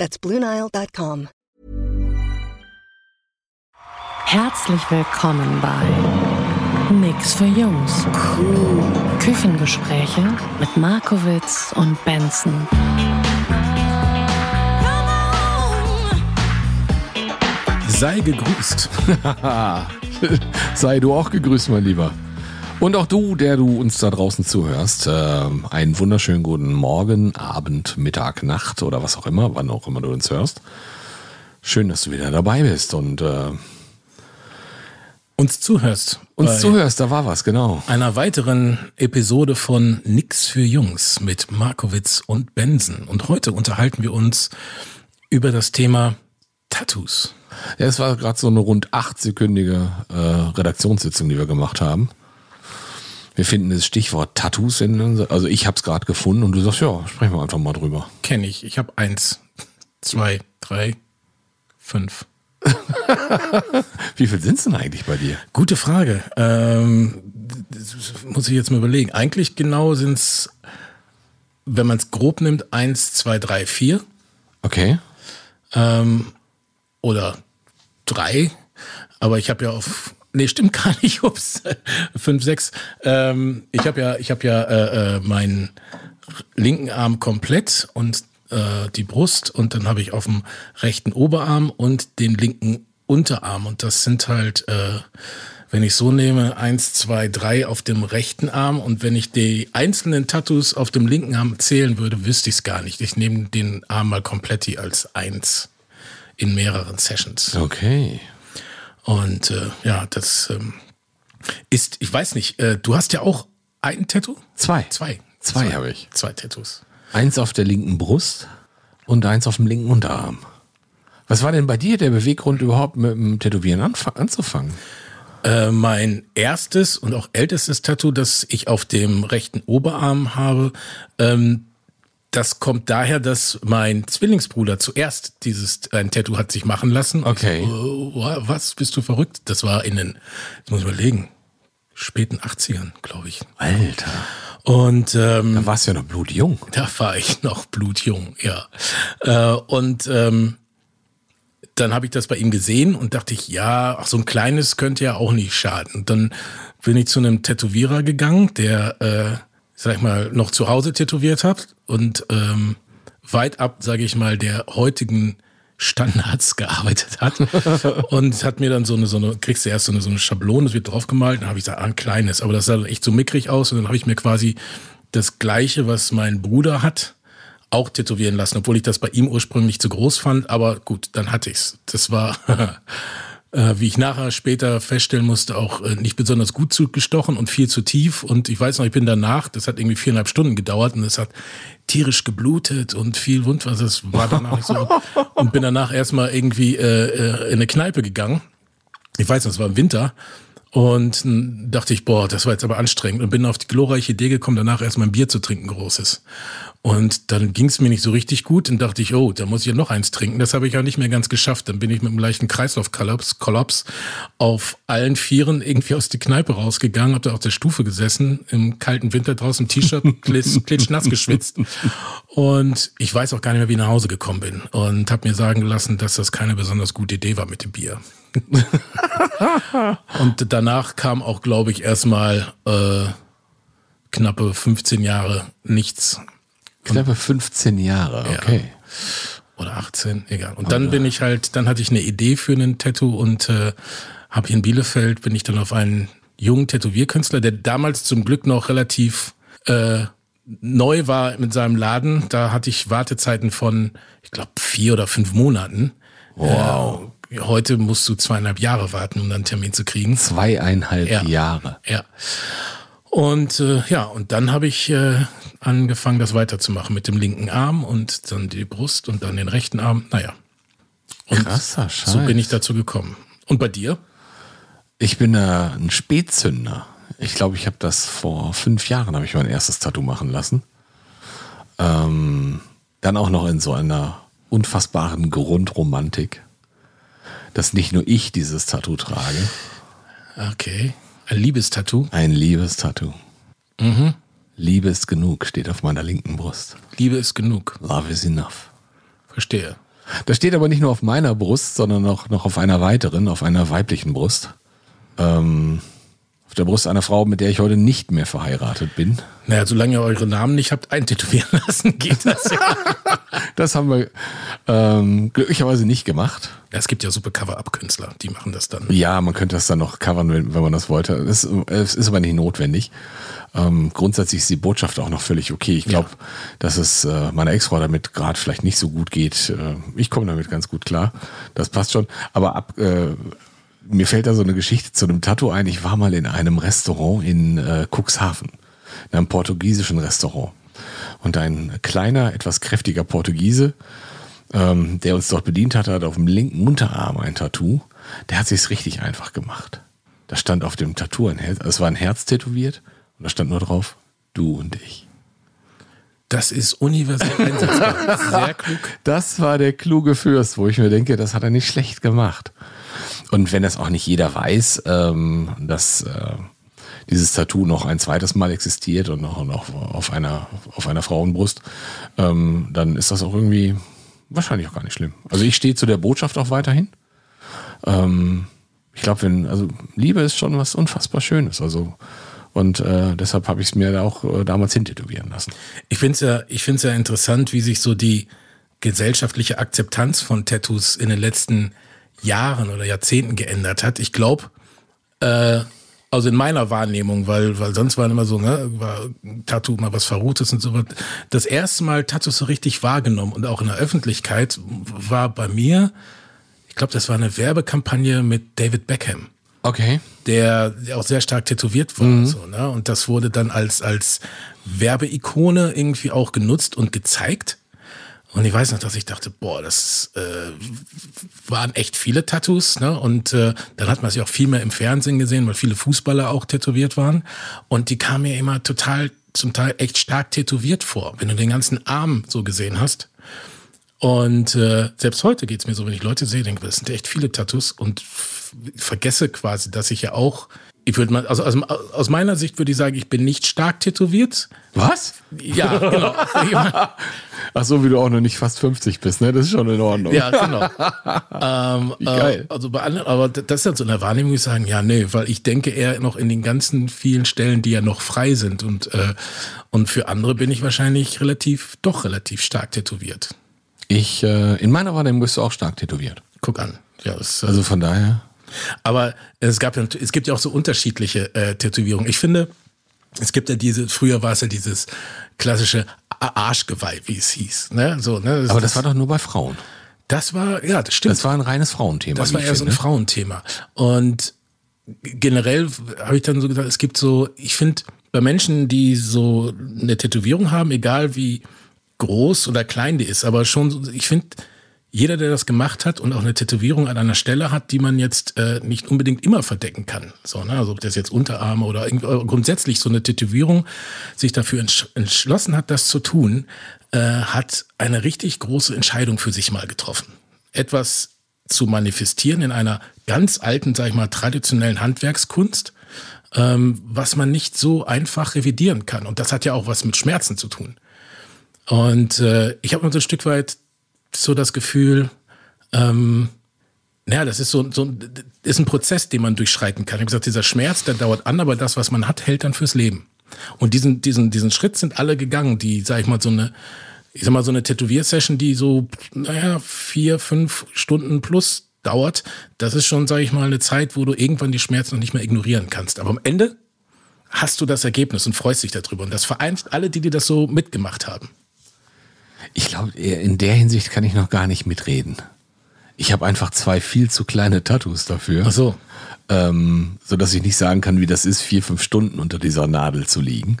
That's BlueNile.com. Herzlich willkommen bei Nix für Jungs. Küchengespräche mit Markowitz und Benson. Sei gegrüßt. Sei du auch gegrüßt, mein Lieber. Und auch du, der du uns da draußen zuhörst, äh, einen wunderschönen guten Morgen, Abend, Mittag, Nacht oder was auch immer, wann auch immer du uns hörst. Schön, dass du wieder dabei bist und äh, uns zuhörst. Uns zuhörst, da war was, genau. Einer weiteren Episode von Nix für Jungs mit Markowitz und Benson. Und heute unterhalten wir uns über das Thema Tattoos. Ja, es war gerade so eine rund achtsekündige äh, Redaktionssitzung, die wir gemacht haben. Wir finden das Stichwort Tattoos in, also ich habe es gerade gefunden und du sagst, ja, sprechen wir einfach mal drüber. Kenne ich. Ich habe eins, zwei, drei, fünf. Wie viel sind es denn eigentlich bei dir? Gute Frage. Ähm, muss ich jetzt mal überlegen. Eigentlich genau sind es, wenn man es grob nimmt, eins, zwei, drei, vier. Okay. Ähm, oder drei. Aber ich habe ja auf Nee, stimmt gar nicht. Ups. Fünf, sechs. Ähm, ich habe ja, ich habe ja äh, äh, meinen linken Arm komplett und äh, die Brust und dann habe ich auf dem rechten Oberarm und den linken Unterarm. Und das sind halt, äh, wenn ich so nehme, eins, zwei, drei auf dem rechten Arm. Und wenn ich die einzelnen Tattoos auf dem linken Arm zählen würde, wüsste ich es gar nicht. Ich nehme den Arm mal komplett als eins in mehreren Sessions. Okay. Und äh, ja, das ähm, ist, ich weiß nicht, äh, du hast ja auch ein Tattoo? Zwei. Zwei. Zwei, zwei habe ich. Zwei Tattoos. Eins auf der linken Brust und eins auf dem linken Unterarm. Was war denn bei dir der Beweggrund überhaupt mit dem Tätowieren anzufangen? Äh, mein erstes und auch ältestes Tattoo, das ich auf dem rechten Oberarm habe, ähm, das kommt daher, dass mein Zwillingsbruder zuerst dieses ein Tattoo hat sich machen lassen. Okay. So, oh, was bist du verrückt? Das war in den, jetzt muss ich überlegen, späten 80ern, glaube ich. Alter. Und ähm, da warst du ja noch blutjung. Da war ich noch blutjung, ja. Äh, und ähm, dann habe ich das bei ihm gesehen und dachte ich, ja, ach, so ein kleines könnte ja auch nicht schaden. Und dann bin ich zu einem Tätowierer gegangen, der äh, sag ich mal, noch zu Hause tätowiert habe und ähm, weit ab, sage ich mal, der heutigen Standards gearbeitet hat und hat mir dann so eine, so eine, kriegst du erst so eine, so eine Schablone, das wird draufgemalt, dann habe ich gesagt, ah, ein kleines, aber das sah echt so mickrig aus und dann habe ich mir quasi das gleiche, was mein Bruder hat, auch tätowieren lassen, obwohl ich das bei ihm ursprünglich zu groß fand, aber gut, dann hatte ich's. Das war äh, wie ich nachher später feststellen musste, auch äh, nicht besonders gut zugestochen und viel zu tief. Und ich weiß noch, ich bin danach, das hat irgendwie viereinhalb Stunden gedauert und es hat tierisch geblutet und viel Wundwasser. Das war danach nicht so. Und bin danach erstmal irgendwie äh, äh, in eine Kneipe gegangen. Ich weiß noch, es war im Winter. Und dachte ich, boah, das war jetzt aber anstrengend und bin auf die glorreiche Idee gekommen, danach erstmal ein Bier zu trinken, großes. Und dann ging es mir nicht so richtig gut und dachte ich, oh, da muss ich ja noch eins trinken. Das habe ich ja nicht mehr ganz geschafft. Dann bin ich mit einem leichten Kreislaufkollaps Kollaps auf allen Vieren irgendwie aus der Kneipe rausgegangen, habe da auf der Stufe gesessen, im kalten Winter draußen im T-Shirt, klitschnass geschwitzt. Und ich weiß auch gar nicht mehr, wie ich nach Hause gekommen bin. Und habe mir sagen lassen, dass das keine besonders gute Idee war mit dem Bier. und danach kam auch, glaube ich, erstmal äh, knappe 15 Jahre nichts Knappe 15 Jahre, okay. Ja. Oder 18, egal. Und dann bin ich halt, dann hatte ich eine Idee für einen Tattoo und äh, habe hier in Bielefeld, bin ich dann auf einen jungen Tätowierkünstler, der damals zum Glück noch relativ äh, neu war mit seinem Laden. Da hatte ich Wartezeiten von, ich glaube, vier oder fünf Monaten. Wow. Äh, heute musst du zweieinhalb Jahre warten, um dann einen Termin zu kriegen. Zweieinhalb ja. Jahre. Ja. Und äh, ja, und dann habe ich äh, angefangen, das weiterzumachen mit dem linken Arm und dann die Brust und dann den rechten Arm. Naja. Und Krasser Scheiß. so bin ich dazu gekommen. Und bei dir? Ich bin äh, ein Spätzünder. Ich glaube, ich habe das vor fünf Jahren habe ich mein erstes Tattoo machen lassen. Ähm, dann auch noch in so einer unfassbaren Grundromantik, dass nicht nur ich dieses Tattoo trage, Okay. Ein Liebestattoo. ein Liebestattoo. Liebe ist genug steht auf meiner linken Brust. Liebe ist genug. Love is enough. Verstehe. Das steht aber nicht nur auf meiner Brust, sondern auch noch auf einer weiteren, auf einer weiblichen Brust. Ähm, auf der Brust einer Frau, mit der ich heute nicht mehr verheiratet bin. Naja, solange ihr eure Namen nicht habt eintätowieren lassen, geht das ja. Das haben wir ähm, glücklicherweise nicht gemacht. ja es gibt ja super Cover-Up-Künstler, die machen das dann. Ja, man könnte das dann noch covern, wenn, wenn man das wollte. Es, es ist aber nicht notwendig. Ähm, grundsätzlich ist die Botschaft auch noch völlig okay. Ich glaube, dass es äh, meiner Ex-Frau damit gerade vielleicht nicht so gut geht. Äh, ich komme damit ganz gut klar. Das passt schon. Aber ab, äh, mir fällt da so eine Geschichte zu einem Tattoo ein. Ich war mal in einem Restaurant in äh, Cuxhaven, in einem portugiesischen Restaurant. Und ein kleiner, etwas kräftiger Portugiese, ähm, der uns dort bedient hatte, hat auf dem linken Unterarm ein Tattoo. Der hat sich's richtig einfach gemacht. Da stand auf dem Tattoo ein Herz, es war ein Herz tätowiert und da stand nur drauf, du und ich. Das ist universell einsetzbar. Sehr klug. Das war der kluge Fürst, wo ich mir denke, das hat er nicht schlecht gemacht. Und wenn das auch nicht jeder weiß, ähm, dass äh, dieses Tattoo noch ein zweites Mal existiert und noch, noch auf, einer, auf einer Frauenbrust, ähm, dann ist das auch irgendwie wahrscheinlich auch gar nicht schlimm. Also ich stehe zu der Botschaft auch weiterhin. Ähm, ich glaube, wenn, also Liebe ist schon was unfassbar Schönes. Also und äh, deshalb habe ich es mir auch äh, damals hintätowieren lassen. Ich finde es ja, ich find's ja interessant, wie sich so die gesellschaftliche Akzeptanz von Tattoos in den letzten Jahren oder Jahrzehnten geändert hat. Ich glaube, äh, also in meiner Wahrnehmung, weil, weil sonst waren immer so, ne, war Tattoo mal was Verrohtes und so was. Das erste Mal Tattoos so richtig wahrgenommen und auch in der Öffentlichkeit war bei mir, ich glaube, das war eine Werbekampagne mit David Beckham Okay. der, der auch sehr stark tätowiert war. So, ne? Und das wurde dann als, als Werbeikone irgendwie auch genutzt und gezeigt. Und ich weiß noch, dass ich dachte, boah, das äh, waren echt viele Tattoos. Ne? Und äh, dann hat man sie auch viel mehr im Fernsehen gesehen, weil viele Fußballer auch tätowiert waren. Und die kamen mir immer total, zum Teil echt stark tätowiert vor, wenn du den ganzen Arm so gesehen hast. Und äh, selbst heute geht's mir so, wenn ich Leute sehe, denke, das sind echt viele Tattoos und vergesse quasi, dass ich ja auch, ich würde mal, also aus, aus meiner Sicht würde ich sagen, ich bin nicht stark tätowiert. Was? Ja, genau. Ach so, wie du auch noch nicht fast 50 bist, ne? Das ist schon in Ordnung. ja, genau. ähm, Wie geil. Äh, also bei anderen, aber das ist halt so eine Wahrnehmung, ich sagen, ja, nee, weil ich denke eher noch in den ganzen vielen Stellen, die ja noch frei sind und, äh, und für andere bin ich wahrscheinlich relativ, doch relativ stark tätowiert. Ich, äh, in meiner Wahrnehmung bist du auch stark tätowiert. Guck an. Ja, das, Also von daher. Aber es gab ja, es gibt ja auch so unterschiedliche äh, Tätowierungen. Ich finde, es gibt ja diese, früher war es ja dieses klassische Arschgeweih, wie es hieß. Ne? So, ne? Aber das war doch nur bei Frauen. das war, ja, das stimmt. Das war ein reines Frauenthema. Das war eher so ein finde. Frauenthema. Und generell habe ich dann so gesagt, es gibt so, ich finde, bei Menschen, die so eine Tätowierung haben, egal wie groß oder klein die ist, aber schon, ich finde, jeder, der das gemacht hat und auch eine Tätowierung an einer Stelle hat, die man jetzt äh, nicht unbedingt immer verdecken kann. So, ne? Also ob das jetzt Unterarme oder oder grundsätzlich so eine Tätowierung sich dafür entsch entschlossen hat, das zu tun, äh, hat eine richtig große Entscheidung für sich mal getroffen. Etwas zu manifestieren in einer ganz alten, sag ich mal, traditionellen Handwerkskunst, ähm, was man nicht so einfach revidieren kann. Und das hat ja auch was mit Schmerzen zu tun. Und äh, ich habe immer so ein Stück weit so das Gefühl, ähm, naja, das ist so, so ist ein Prozess, den man durchschreiten kann. Ich habe gesagt, dieser Schmerz, der dauert an, aber das, was man hat, hält dann fürs Leben. Und diesen, diesen, diesen Schritt sind alle gegangen, die, sag ich mal, so eine, ich sag mal, so eine Tätowiersession, die so, naja, vier, fünf Stunden plus dauert, das ist schon, sag ich mal, eine Zeit, wo du irgendwann die Schmerzen noch nicht mehr ignorieren kannst. Aber am Ende hast du das Ergebnis und freust dich darüber. Und das vereint alle, die dir das so mitgemacht haben. Ich glaube, in der Hinsicht kann ich noch gar nicht mitreden. Ich habe einfach zwei viel zu kleine Tattoos dafür. Ach so. ähm, so dass ich nicht sagen kann, wie das ist, vier, fünf Stunden unter dieser Nadel zu liegen.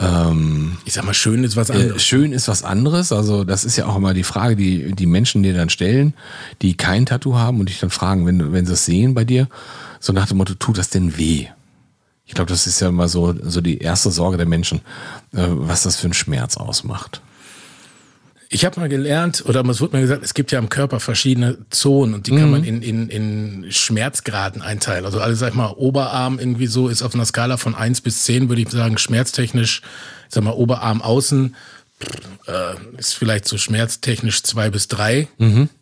Ähm, Ich sag mal, schön ist was äh, anderes. schön ist was anderes. Also das ist ja auch immer die Frage, die die Menschen dir dann stellen, die kein Tattoo haben und dich dann fragen, wenn, wenn sie es sehen bei dir, so nach dem Motto, tut das denn weh? Ich glaube, das ist ja immer so, so die erste Sorge der Menschen, äh, was das für einen Schmerz ausmacht. Ich habe mal gelernt, oder es wurde mir gesagt, es gibt ja im Körper verschiedene Zonen und die kann man in, in, in Schmerzgraden einteilen. Also alles, sag ich mal, Oberarm irgendwie so ist auf einer Skala von 1 bis 10, würde ich sagen, schmerztechnisch, ich sag mal, Oberarm außen äh, ist vielleicht so schmerztechnisch 2 bis 3.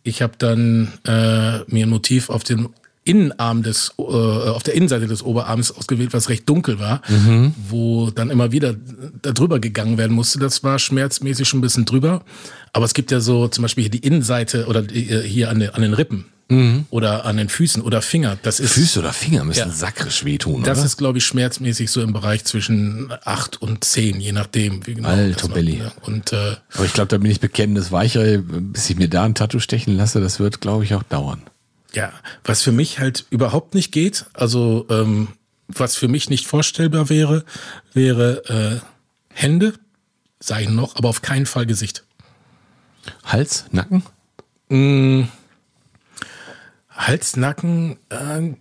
Ich habe dann äh, mir ein Motiv auf dem Innenarm des, äh, auf der Innenseite des Oberarms ausgewählt, was recht dunkel war, wo dann immer wieder da drüber gegangen werden musste. Das war schmerzmäßig schon ein bisschen drüber. Aber es gibt ja so zum Beispiel hier die Innenseite oder die, äh, hier an den, an den Rippen oder an den Füßen oder Finger. Das ist, Füße oder Finger müssen Ja. sakrisch wehtun, das oder? ist, glaube ich, schmerzmäßig so im Bereich zwischen 8 und 10, je nachdem. Wie genau Alter Belli. ja. Und äh, Aber ich glaube, da bin ich bekennendes Weichei, bis ich mir da ein Tattoo stechen lasse, das wird, glaube ich, auch dauern. Ja, was für mich halt überhaupt nicht geht, also ähm, was für mich nicht vorstellbar wäre, wäre äh, Hände, ich noch, aber auf keinen Fall Gesicht. Hals, Nacken? Hals, Nacken, äh,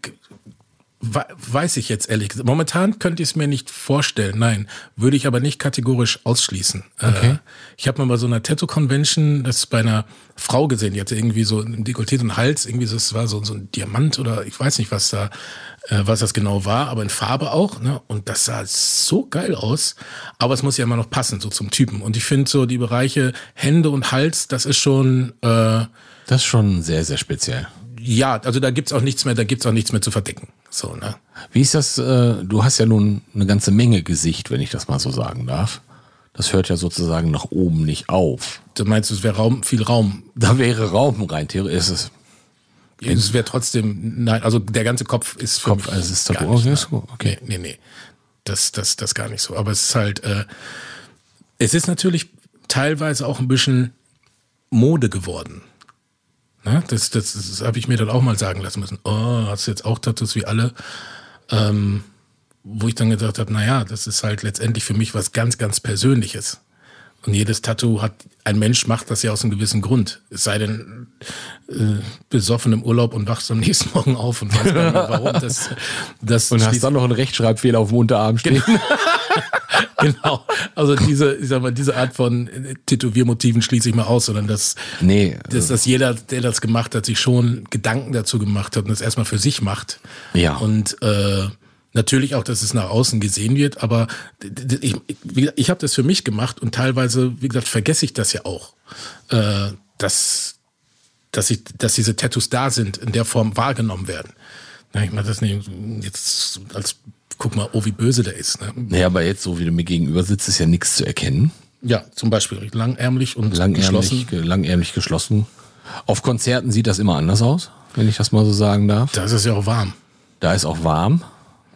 weiß ich jetzt ehrlich gesagt. Momentan könnte ich es mir nicht vorstellen. Nein, würde ich aber nicht kategorisch ausschließen. Okay. Äh, ich habe mal bei so einer Tattoo-Convention das bei einer Frau gesehen, die hatte irgendwie so ein Dekolleté und Hals, irgendwie so, das war so, so ein Diamant oder ich weiß nicht, was da, äh, was das genau war, aber in Farbe auch. Ne? Und das sah so geil aus. Aber es muss ja immer noch passen, so zum Typen. Und ich finde so die Bereiche Hände und Hals, das ist schon äh, Das ist schon sehr, sehr speziell. ja, also da gibt's auch nichts mehr, da gibt's auch nichts mehr zu verdecken. So, ne? Wie ist das? Äh, du hast ja nun eine ganze Menge Gesicht, wenn ich das mal so sagen darf. Das hört ja sozusagen nach oben nicht auf. Du meinst, es wäre Raum, viel Raum. Da wäre Raum rein theoretisch. Ist es Es wäre trotzdem, nein, also der ganze Kopf ist für Kopf, mich also ist gar Tattoo- nicht, okay, ist okay. Nee, nee, nee. Das, das, das gar nicht so. Aber es ist halt, äh, es ist natürlich teilweise auch ein bisschen Mode geworden. Ne? Das, das, das habe ich mir dann auch mal sagen lassen müssen. Oh, hast du jetzt auch Tattoos wie alle? Ähm, wo ich dann gedacht habe, naja, das ist halt letztendlich für mich was ganz, ganz Persönliches. Und jedes Tattoo hat, ein Mensch macht das ja aus einem gewissen Grund. Es sei denn, äh, besoffen im Urlaub und wachst am nächsten Morgen auf und weiß gar nicht warum. Das, das Und hast dann noch einen Rechtschreibfehler auf dem Unterarm stehen. genau. Also diese, ich sag mal, diese Art von äh, Tätowiermotiven schließe ich mal aus, sondern dass, Nee, dass, dass jeder, der das gemacht hat, sich schon Gedanken dazu gemacht hat und das erstmal für sich macht. Ja. Und äh, natürlich auch, dass es nach außen gesehen wird, aber ich, gesagt, ich habe das für mich gemacht und teilweise, wie gesagt, vergesse ich das ja auch, äh, dass, dass, ich, dass diese Tattoos da sind, in der Form wahrgenommen werden. Na, ich meine das nicht jetzt als, guck mal, oh, wie böse der ist. Ne? nee, aber jetzt, so wie du mir gegenüber sitzt, ist ja nichts zu erkennen. Ja, zum Beispiel langärmlich und Langärmlich geschlossen. geschlossen. langärmlich geschlossen. Auf Konzerten sieht das immer anders aus, wenn ich das mal so sagen darf. Da ist es ja auch warm. Da ist auch warm,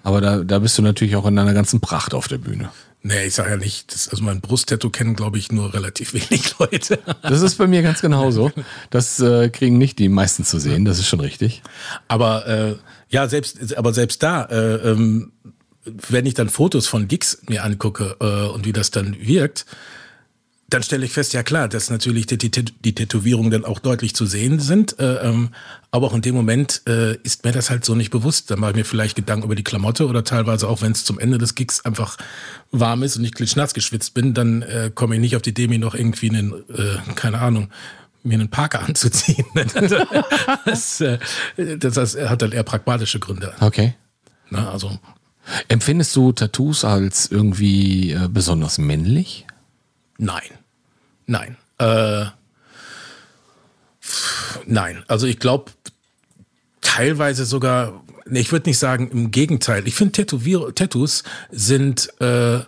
aber da, da bist du natürlich auch in deiner ganzen Pracht auf der Bühne. Nee, ich sage ja nicht, das, also mein Brusttattoo kennen, glaube ich, nur relativ wenig Leute. Das ist bei mir ganz genauso. Das äh, kriegen nicht die meisten zu sehen, das ist schon richtig. Aber äh, ja, selbst, aber selbst da, äh, ähm, wenn ich dann Fotos von Gigs mir angucke äh, und wie das dann wirkt, dann stelle ich fest, ja klar, dass natürlich die, die, die Tätowierungen dann auch deutlich zu sehen sind. Äh, ähm, aber auch in dem Moment äh, ist mir das halt so nicht bewusst. Da mache ich mir vielleicht Gedanken über die Klamotte oder teilweise auch, wenn es zum Ende des Gigs einfach warm ist und ich klitschnass geschwitzt bin, dann äh, komme ich nicht auf die Idee, mir noch irgendwie einen, äh, keine Ahnung, mir einen Parker anzuziehen. das, äh, das, das hat dann eher pragmatische Gründe. Okay. Ne? Also Empfindest du Tattoos als irgendwie besonders männlich? Nein. Nein. Äh, nein. Also ich glaube teilweise sogar, ich würde nicht sagen im Gegenteil. Ich finde Tattoos sind äh,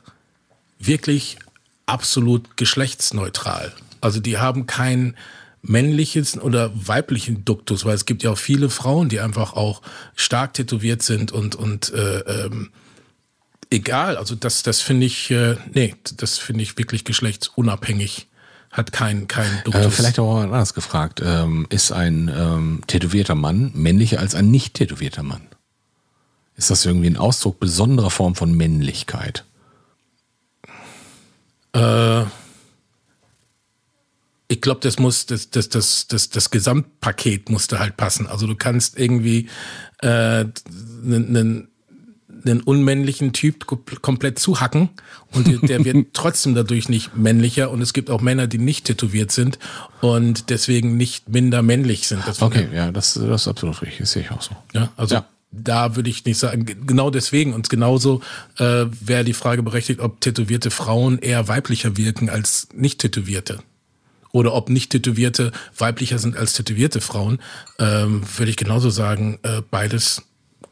wirklich absolut geschlechtsneutral. Also die haben kein männliches oder weiblichen Duktus, weil es gibt ja auch viele Frauen, die einfach auch stark tätowiert sind und und äh, ähm, egal. Also das, das finde ich, äh, nee, das finde ich wirklich geschlechtsunabhängig. Hat kein, kein Duktus. Äh, vielleicht auch anders gefragt. Ähm, ist ein ähm, tätowierter Mann männlicher als ein nicht tätowierter Mann? Ist das irgendwie ein Ausdruck besonderer Form von Männlichkeit? Äh, ich glaube, das muss, das, das, das, das, das Gesamtpaket musste halt passen. Also du kannst irgendwie äh, einen einen unmännlichen Typ komplett zuhacken und der wird trotzdem dadurch nicht männlicher und es gibt auch Männer, die nicht tätowiert sind und deswegen nicht minder männlich sind. Das okay, ja, das, das ist absolut richtig, das sehe ich auch so. Ja, also ja. da würde ich nicht sagen, genau deswegen und genauso äh, wäre die Frage berechtigt, ob tätowierte Frauen eher weiblicher wirken als nicht tätowierte oder ob nicht Tätowierte weiblicher sind als tätowierte Frauen, ähm, würde ich genauso sagen, äh, beides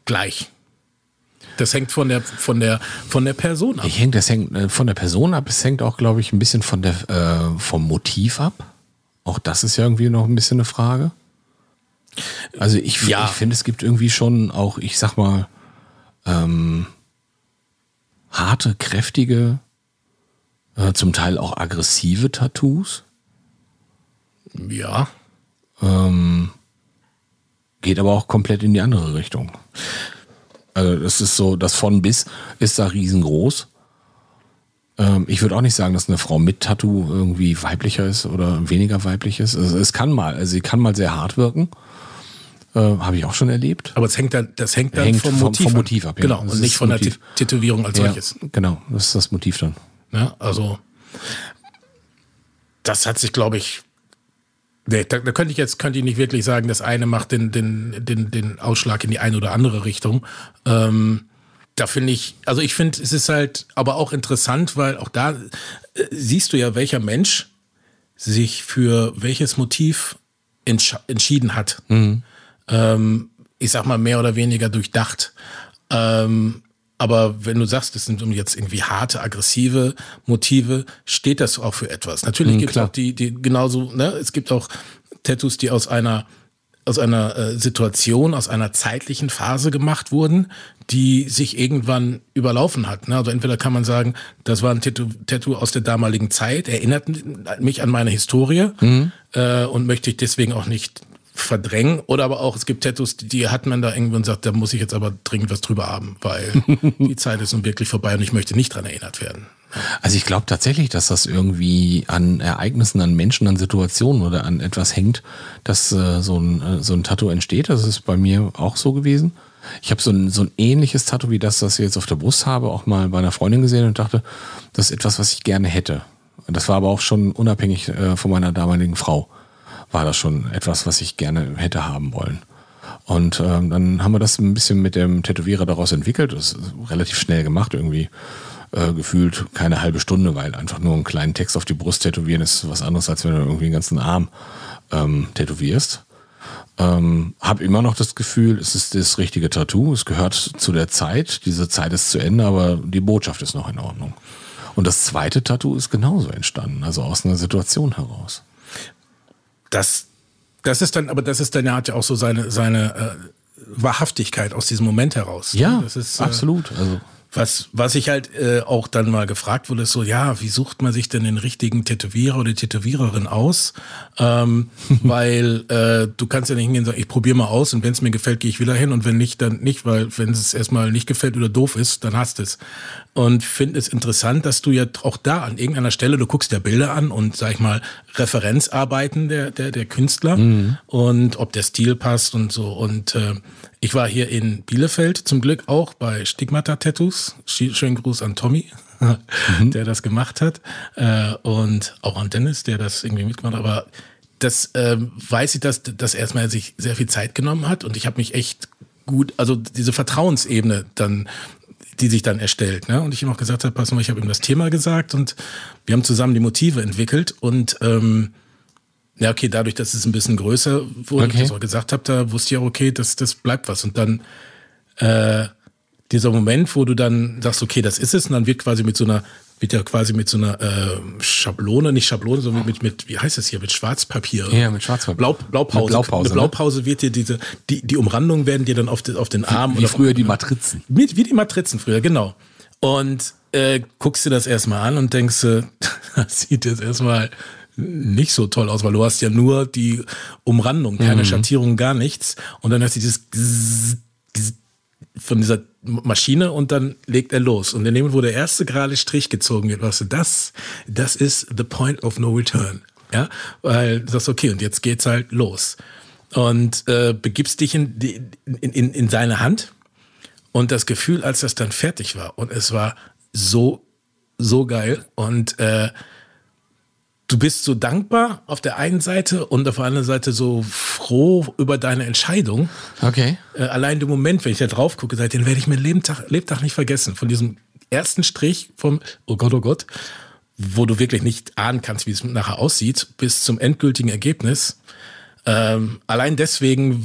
gleich. Das hängt von der, von der, von der Person ab. Ich hängt, das hängt äh, von der Person ab. Es hängt auch, glaube ich, ein bisschen von der, äh, vom Motiv ab. Auch das ist ja irgendwie noch ein bisschen eine Frage. Also ich, ja. ich finde, es gibt irgendwie schon auch, ich sag mal, ähm, harte, kräftige, äh, zum Teil auch aggressive Tattoos. Ja. Ähm, geht aber auch komplett in die andere Richtung. Also das ist so, das von bis ist da riesengroß. Ähm, ich würde auch nicht sagen, dass eine Frau mit Tattoo irgendwie weiblicher ist oder weniger weiblich ist. Also es kann mal, also sie kann mal sehr hart wirken. Äh, Habe ich auch schon erlebt. Aber es hängt dann, das hängt dann hängt vom, Motiv, vom Motiv ab. Ja. Genau, und nicht von Motiv. der Tätowierung als solches. Ja, genau, das ist das Motiv dann. Ja, also das hat sich, glaube ich, Nee, da, da, könnte ich jetzt könnte ich nicht wirklich sagen, das eine macht den, den, den, den Ausschlag in die eine oder andere Richtung. Ähm, da finde ich, also ich finde, es ist halt aber auch interessant, weil auch da äh, siehst du ja, welcher Mensch sich für welches Motiv entsch entschieden hat. Mhm. Ähm, ich sag mal mehr oder weniger durchdacht. Ähm, aber wenn du sagst, das sind jetzt irgendwie harte, aggressive Motive, steht das auch für etwas. Natürlich mhm, gibt es auch die, die genauso, ne, es gibt auch Tattoos, die aus einer aus einer äh, Situation, aus einer zeitlichen Phase gemacht wurden, die sich irgendwann überlaufen hat. Ne? Also entweder kann man sagen, das war ein Tattoo, Tattoo aus der damaligen Zeit, erinnert mich an meine Historie mhm. äh, und möchte ich deswegen auch nicht verdrängen. Oder aber auch, es gibt Tattoos, die hat man da irgendwie und sagt, da muss ich jetzt aber dringend was drüber haben, weil die Zeit ist nun wirklich vorbei und ich möchte nicht dran erinnert werden. Also ich glaube tatsächlich, dass das irgendwie an Ereignissen, an Menschen, an Situationen oder an etwas hängt, dass äh, so, ein, äh, so ein Tattoo entsteht. Das ist bei mir auch so gewesen. Ich habe so ein, so ein ähnliches Tattoo wie das, das ich jetzt auf der Brust habe, auch mal bei einer Freundin gesehen und dachte, das ist etwas, was ich gerne hätte. Das war aber auch schon unabhängig äh, von meiner damaligen Frau war das schon etwas, was ich gerne hätte haben wollen. Und ähm, dann haben wir das ein bisschen mit dem Tätowierer daraus entwickelt. Das ist relativ schnell gemacht, irgendwie äh, gefühlt keine halbe Stunde, weil einfach nur einen kleinen Text auf die Brust tätowieren ist was anderes, als wenn du irgendwie den ganzen Arm ähm, tätowierst. Ähm, habe immer noch das Gefühl, es ist das richtige Tattoo. Es gehört zu der Zeit. Diese Zeit ist zu Ende, aber die Botschaft ist noch in Ordnung. Und das zweite Tattoo ist genauso entstanden, also aus einer Situation heraus das, das ist dann, aber das ist dann, er hat ja auch so seine, seine äh, Wahrhaftigkeit aus diesem Moment heraus. Ja, das ist, äh, absolut. Also was, was ich halt äh, auch dann mal gefragt wurde, ist so, ja, wie sucht man sich denn den richtigen Tätowierer oder Tätowiererin aus? Ähm, weil äh, du kannst ja nicht hingehen und sagen, ich probiere mal aus und wenn es mir gefällt, gehe ich wieder hin und wenn nicht, dann nicht, weil wenn es erstmal nicht gefällt oder doof ist, dann hast es. Und finde es interessant, dass du ja auch da an irgendeiner Stelle, du guckst ja Bilder an und sag ich mal, Referenzarbeiten der, der, der Künstler mhm. und ob der Stil passt und so. Und äh, ich war hier in Bielefeld zum Glück auch bei Stigmata Tattoos. Schönen Gruß an Tommy, mhm. der das gemacht hat. Äh, und auch an Dennis, der das irgendwie mitgemacht hat. Aber das äh, weiß ich, dass, dass erstmal sich sehr viel Zeit genommen hat und ich habe mich echt gut, also diese Vertrauensebene dann, die sich dann erstellt. Ne? Und ich ihm auch gesagt habe, pass mal, ich habe ihm das Thema gesagt und wir haben zusammen die Motive entwickelt und ähm, ja, okay, dadurch, dass es ein bisschen größer wurde, okay. ich das auch gesagt habe, da wusste ich auch, okay, das, das bleibt was. Und dann äh, dieser Moment, wo du dann sagst, okay, das ist es, und dann wird quasi mit so einer, wird ja quasi mit so einer äh, Schablone, nicht Schablone, sondern mit, mit, wie heißt das hier, mit Schwarzpapier. Ja, mit Schwarzpapier. Blau, Blaupause. Eine Blaupause, eine Blaupause ne? wird dir diese, die, die Umrandungen werden dir dann auf, die, auf den Arm. Wie, wie früher die Matrizen. Wie, wie die Matrizen früher, genau. Und äh, guckst dir das erstmal an und denkst, äh, das sieht jetzt erstmal nicht so toll aus, weil du hast ja nur die Umrandung, keine mhm. Schattierung, gar nichts. Und dann hast du dieses von dieser Maschine und dann legt er los. Und in dem wo der erste gerade Strich gezogen wird, weißt du, das, das ist the point of no return. Ja, weil du sagst, okay, und jetzt geht's halt los. Und äh, begibst dich in, in, in, in seine Hand und das Gefühl, als das dann fertig war. Und es war so, so geil. Und äh, du bist so dankbar auf der einen Seite und auf der anderen Seite so froh über deine Entscheidung. Okay. Äh, allein den Moment, wenn ich da drauf gucke, den werde ich mir Lebtag, Lebtag nicht vergessen. Von diesem ersten Strich vom, oh Gott, oh Gott, wo du wirklich nicht ahnen kannst, wie es nachher aussieht, bis zum endgültigen Ergebnis. Ähm, allein deswegen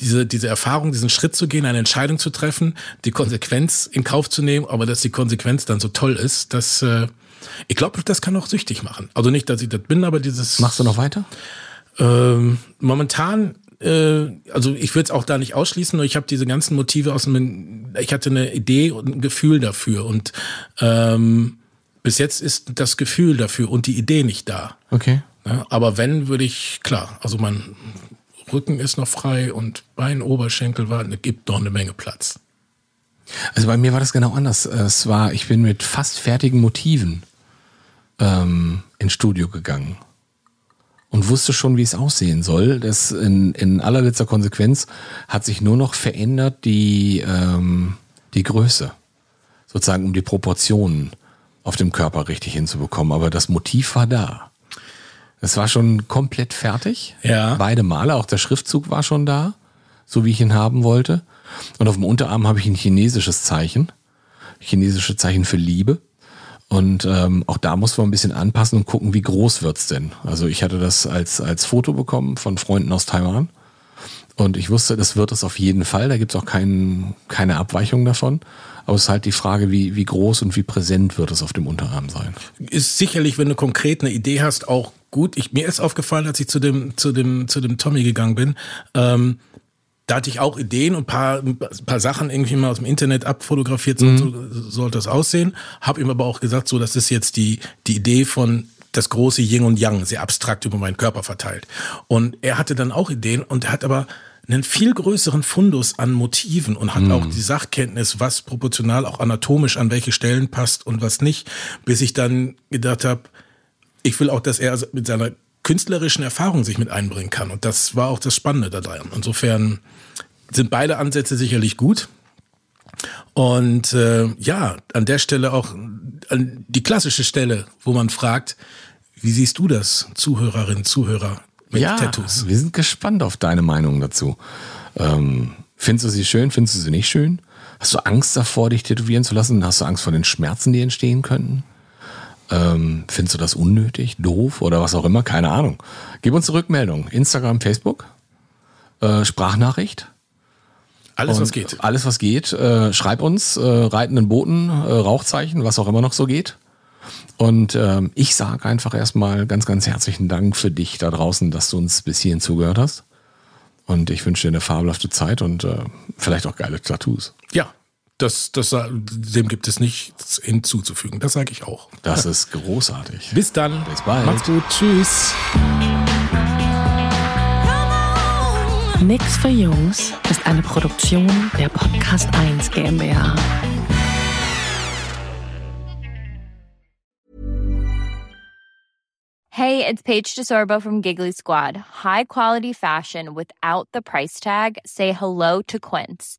diese, diese Erfahrung, diesen Schritt zu gehen, eine Entscheidung zu treffen, die Konsequenz in Kauf zu nehmen, aber dass die Konsequenz dann so toll ist, dass äh, ich glaube, das kann auch süchtig machen. Also nicht, dass ich das bin, aber dieses. Machst du noch weiter? Ähm, momentan, äh, also ich würde es auch da nicht ausschließen, nur ich habe diese ganzen Motive aus dem, ich hatte eine Idee und ein Gefühl dafür und ähm, bis jetzt ist das Gefühl dafür und die Idee nicht da. Okay. Ja, aber wenn, würde ich, klar, also mein Rücken ist noch frei und Bein, Oberschenkel war, gibt noch eine Menge Platz. Also bei mir war das genau anders. Es war, ich bin mit fast fertigen Motiven ähm, ins Studio gegangen und wusste schon, wie es aussehen soll. Das in, in allerletzter Konsequenz hat sich nur noch verändert die, ähm, die Größe, sozusagen um die Proportionen auf dem Körper richtig hinzubekommen. Aber das Motiv war da. Es war schon komplett fertig. Ja. Beide Male, auch der Schriftzug war schon da, so wie ich ihn haben wollte. Und auf dem Unterarm habe ich ein chinesisches Zeichen. Chinesische Zeichen für Liebe. Und ähm, auch da muss man ein bisschen anpassen und gucken, wie groß wird's denn. Also ich hatte das als, als Foto bekommen von Freunden aus Taiwan. Und ich wusste, das wird es auf jeden Fall. Da gibt's auch kein, keine Abweichung davon. Aber es ist halt die Frage, wie, wie groß und wie präsent wird es auf dem Unterarm sein. Ist sicherlich, wenn du konkret eine Idee hast, auch gut. Ich, mir ist aufgefallen, als ich zu dem, zu dem, zu dem Tommy gegangen bin, ähm, da hatte ich auch Ideen und paar, ein paar Sachen irgendwie mal aus dem Internet abfotografiert, so, mhm. so sollte das aussehen. Habe ihm aber auch gesagt, so, das ist jetzt die, die Idee von das große Yin und Yang, sehr abstrakt über meinen Körper verteilt. Und er hatte dann auch Ideen und er hat aber einen viel größeren Fundus an Motiven und hat mhm. auch die Sachkenntnis, was proportional auch anatomisch an welche Stellen passt und was nicht, bis ich dann gedacht habe, ich will auch, dass er mit seiner künstlerischen Erfahrung sich mit einbringen kann. Und das war auch das Spannende daran. Insofern sind beide Ansätze sicherlich gut. Und äh, ja, an der Stelle auch an die klassische Stelle, wo man fragt, wie siehst du das, Zuhörerinnen, Zuhörer mit ja, Tattoos? Wir sind gespannt auf deine Meinung dazu. Ähm, findest du sie schön, findest du sie nicht schön? Hast du Angst davor, dich tätowieren zu lassen? Hast du Angst vor den Schmerzen, die entstehen könnten? Ähm, findest du das unnötig, doof oder was auch immer? Keine Ahnung. Gib uns eine Rückmeldung. Instagram, Facebook, äh, Sprachnachricht. Alles, was geht. Alles, was geht. Äh, schreib uns, äh, reitenden Boten, äh, Rauchzeichen, was auch immer noch so geht. Und ähm, ich sage einfach erstmal ganz, ganz herzlichen Dank für dich da draußen, dass du uns bis hierhin zugehört hast. Und ich wünsche dir eine fabelhafte Zeit und äh, vielleicht auch geile Tattoos. Ja, das, das, dem gibt es nichts hinzuzufügen. Das sage ich auch. Das ist großartig. Bis dann. Bis bald. Macht's gut. Tschüss. Nix für Jungs ist eine Produktion der Podcast 1 GmbH. Hey, it's Paige DeSorbo from Giggly Squad. High quality fashion without the price tag. Say hello to Quince.